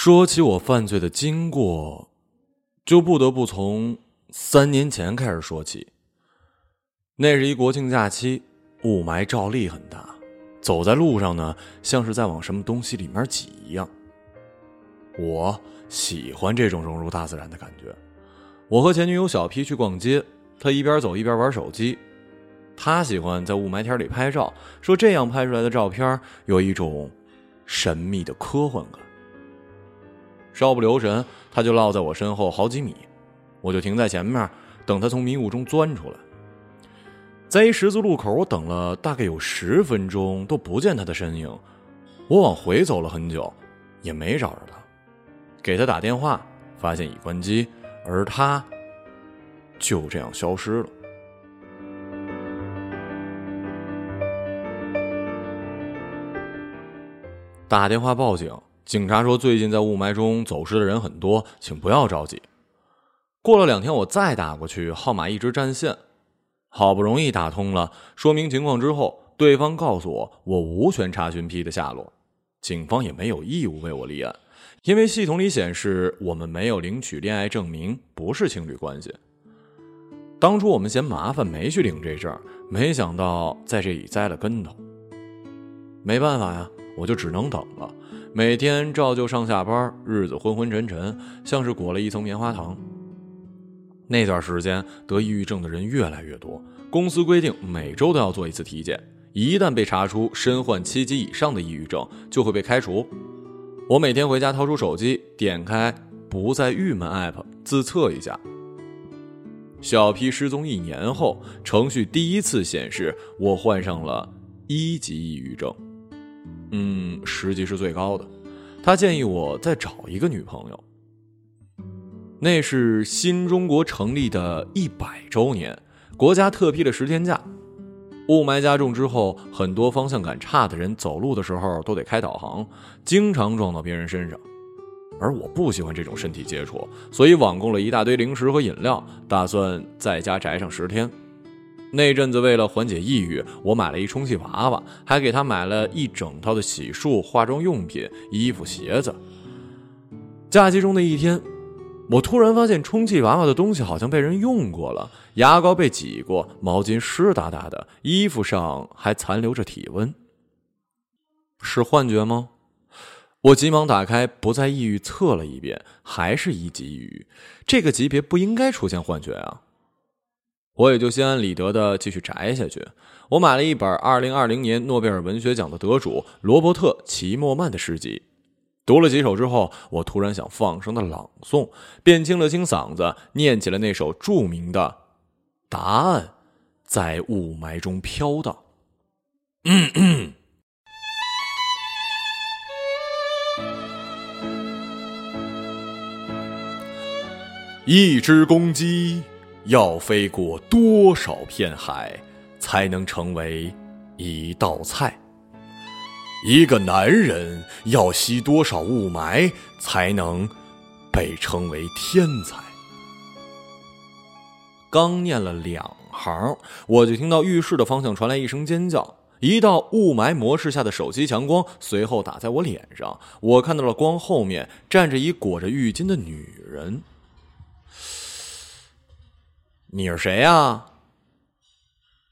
说起我犯罪的经过，就不得不从三年前开始说起。那是一国庆假期，雾霾照例很大，走在路上呢，像是在往什么东西里面挤一样。我喜欢这种融入大自然的感觉。我和前女友小 P 去逛街，她一边走一边玩手机。她喜欢在雾霾天里拍照，说这样拍出来的照片有一种神秘的科幻感。稍不留神，他就落在我身后好几米，我就停在前面等他从迷雾中钻出来。在一十字路口，我等了大概有十分钟都不见他的身影，我往回走了很久，也没找着他。给他打电话，发现已关机，而他就这样消失了。打电话报警。警察说，最近在雾霾中走失的人很多，请不要着急。过了两天，我再打过去，号码一直占线。好不容易打通了，说明情况之后，对方告诉我，我无权查询 P 的下落，警方也没有义务为我立案，因为系统里显示我们没有领取恋爱证明，不是情侣关系。当初我们嫌麻烦，没去领这证，没想到在这里栽了跟头。没办法呀，我就只能等了。每天照旧上下班，日子昏昏沉沉，像是裹了一层棉花糖。那段时间得抑郁症的人越来越多，公司规定每周都要做一次体检，一旦被查出身患七级以上的抑郁症，就会被开除。我每天回家掏出手机，点开“不再郁闷 ”app 自测一下。小 P 失踪一年后，程序第一次显示我患上了一级抑郁症。嗯，十级是最高的。他建议我再找一个女朋友。那是新中国成立的一百周年，国家特批了十天假。雾霾加重之后，很多方向感差的人走路的时候都得开导航，经常撞到别人身上。而我不喜欢这种身体接触，所以网购了一大堆零食和饮料，打算在家宅上十天。那阵子为了缓解抑郁，我买了一充气娃娃，还给他买了一整套的洗漱、化妆用品、衣服、鞋子。假期中的一天，我突然发现充气娃娃的东西好像被人用过了，牙膏被挤过，毛巾湿哒哒的，衣服上还残留着体温。是幻觉吗？我急忙打开不再抑郁，测了一遍，还是一级抑郁。这个级别不应该出现幻觉啊。我也就心安理得的继续宅下去。我买了一本二零二零年诺贝尔文学奖的得主罗伯特·齐默曼的诗集，读了几首之后，我突然想放声的朗诵，便清了清嗓子，念起了那首著名的《答案》，在雾霾中飘荡。一只公鸡。要飞过多少片海，才能成为一道菜？一个男人要吸多少雾霾，才能被称为天才？刚念了两行，我就听到浴室的方向传来一声尖叫，一道雾霾模式下的手机强光随后打在我脸上，我看到了光后面站着一裹着浴巾的女人。你是谁呀？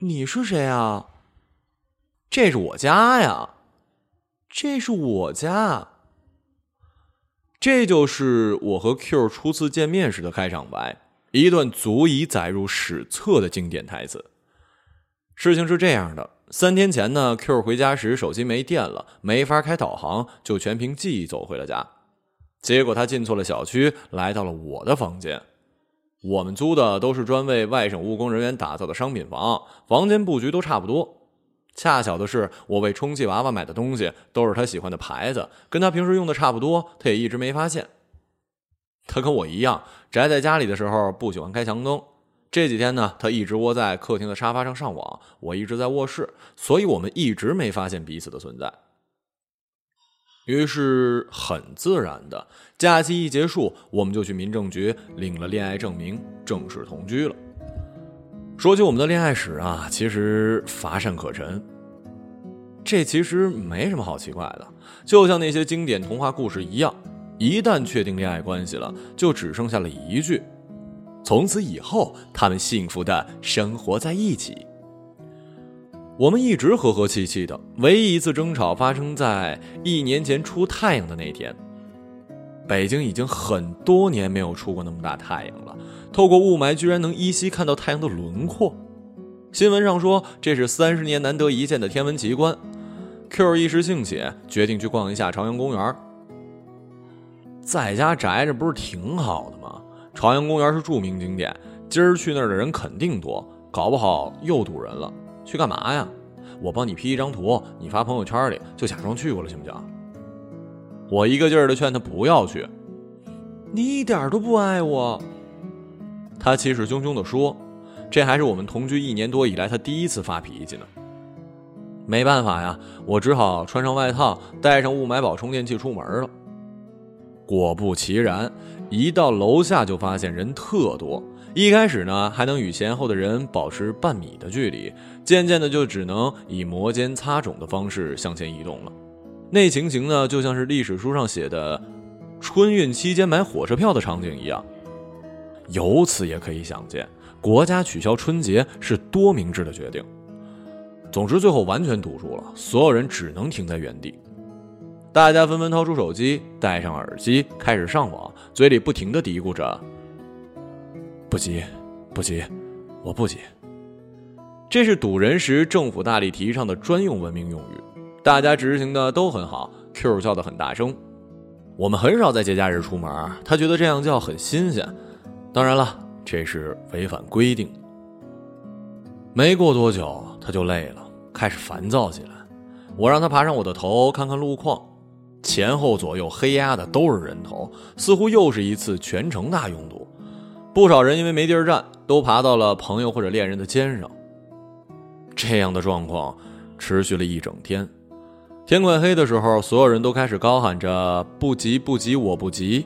你是谁呀？这是我家呀，这是我家。这就是我和 Q 初次见面时的开场白，一段足以载入史册的经典台词。事情是这样的，三天前呢，Q 回家时手机没电了，没法开导航，就全凭记忆走回了家。结果他进错了小区，来到了我的房间。我们租的都是专为外省务工人员打造的商品房，房间布局都差不多。恰巧的是，我为充气娃娃买的东西都是他喜欢的牌子，跟他平时用的差不多，他也一直没发现。他跟我一样，宅在家里的时候不喜欢开强灯。这几天呢，他一直窝在客厅的沙发上上网，我一直在卧室，所以我们一直没发现彼此的存在。于是很自然的，假期一结束，我们就去民政局领了恋爱证明，正式同居了。说起我们的恋爱史啊，其实乏善可陈。这其实没什么好奇怪的，就像那些经典童话故事一样，一旦确定恋爱关系了，就只剩下了一句：从此以后，他们幸福的生活在一起。我们一直和和气气的，唯一一次争吵发生在一年前出太阳的那天。北京已经很多年没有出过那么大太阳了，透过雾霾居然能依稀看到太阳的轮廓。新闻上说这是三十年难得一见的天文奇观。Q 一时兴起，决定去逛一下朝阳公园。在家宅着不是挺好的吗？朝阳公园是著名景点，今儿去那儿的人肯定多，搞不好又堵人了。去干嘛呀？我帮你 P 一张图，你发朋友圈里，就假装去过了，行不行？我一个劲儿的劝他不要去。你一点都不爱我。他气势汹汹的说：“这还是我们同居一年多以来他第一次发脾气呢。”没办法呀，我只好穿上外套，带上雾霾宝充电器出门了。果不其然，一到楼下就发现人特多。一开始呢，还能与前后的人保持半米的距离，渐渐的就只能以摩肩擦踵的方式向前移动了。那情形呢，就像是历史书上写的春运期间买火车票的场景一样。由此也可以想见，国家取消春节是多明智的决定。总之，最后完全堵住了，所有人只能停在原地。大家纷纷掏出手机，戴上耳机，开始上网，嘴里不停的嘀咕着。不急，不急，我不急。这是堵人时政府大力提倡的专用文明用语，大家执行的都很好。Q 叫的很大声，我们很少在节假日出门，他觉得这样叫很新鲜。当然了，这是违反规定。没过多久，他就累了，开始烦躁起来。我让他爬上我的头，看看路况，前后左右黑压的都是人头，似乎又是一次全城大拥堵。不少人因为没地儿站，都爬到了朋友或者恋人的肩上。这样的状况持续了一整天。天快黑的时候，所有人都开始高喊着“不急不急，我不急”。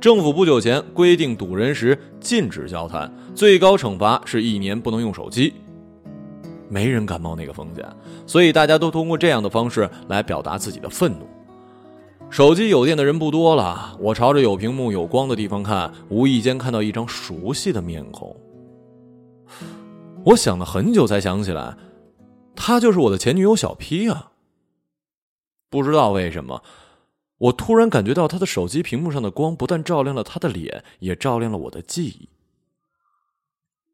政府不久前规定，堵人时禁止交谈，最高惩罚是一年不能用手机。没人敢冒那个风险，所以大家都通过这样的方式来表达自己的愤怒。手机有电的人不多了，我朝着有屏幕、有光的地方看，无意间看到一张熟悉的面孔。我想了很久才想起来，她就是我的前女友小 P 啊。不知道为什么，我突然感觉到她的手机屏幕上的光不但照亮了她的脸，也照亮了我的记忆。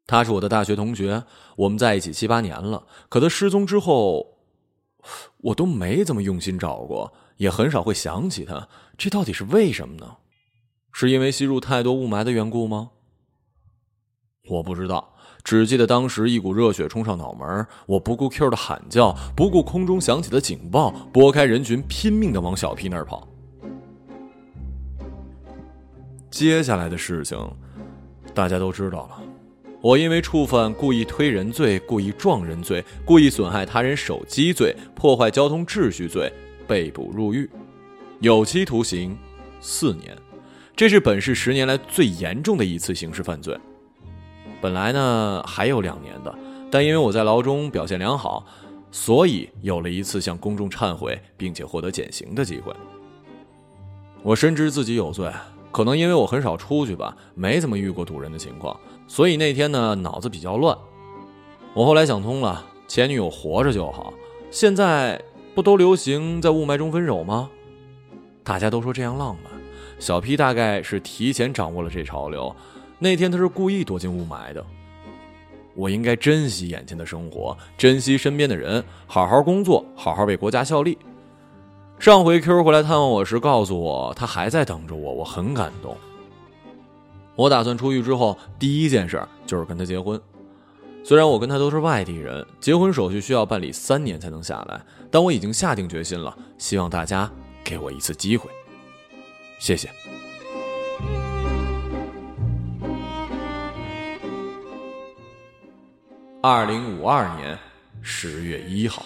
她是我的大学同学，我们在一起七八年了，可她失踪之后，我都没怎么用心找过。也很少会想起他，这到底是为什么呢？是因为吸入太多雾霾的缘故吗？我不知道，只记得当时一股热血冲上脑门，我不顾 Q 的喊叫，不顾空中响起的警报，拨开人群，拼命的往小 P 那儿跑。接下来的事情，大家都知道了。我因为触犯故意推人罪、故意撞人罪、故意损害他人手机罪、破坏交通秩序罪。被捕入狱，有期徒刑四年，这是本市十年来最严重的一次刑事犯罪。本来呢还有两年的，但因为我在牢中表现良好，所以有了一次向公众忏悔并且获得减刑的机会。我深知自己有罪，可能因为我很少出去吧，没怎么遇过堵人的情况，所以那天呢脑子比较乱。我后来想通了，前女友活着就好，现在。不都流行在雾霾中分手吗？大家都说这样浪漫，小 P 大概是提前掌握了这潮流。那天他是故意躲进雾霾的。我应该珍惜眼前的生活，珍惜身边的人，好好工作，好好为国家效力。上回 Q 回来探望我时，告诉我他还在等着我，我很感动。我打算出狱之后第一件事就是跟他结婚。虽然我跟他都是外地人，结婚手续需要办理三年才能下来，但我已经下定决心了，希望大家给我一次机会。谢谢。二零五二年十月一号。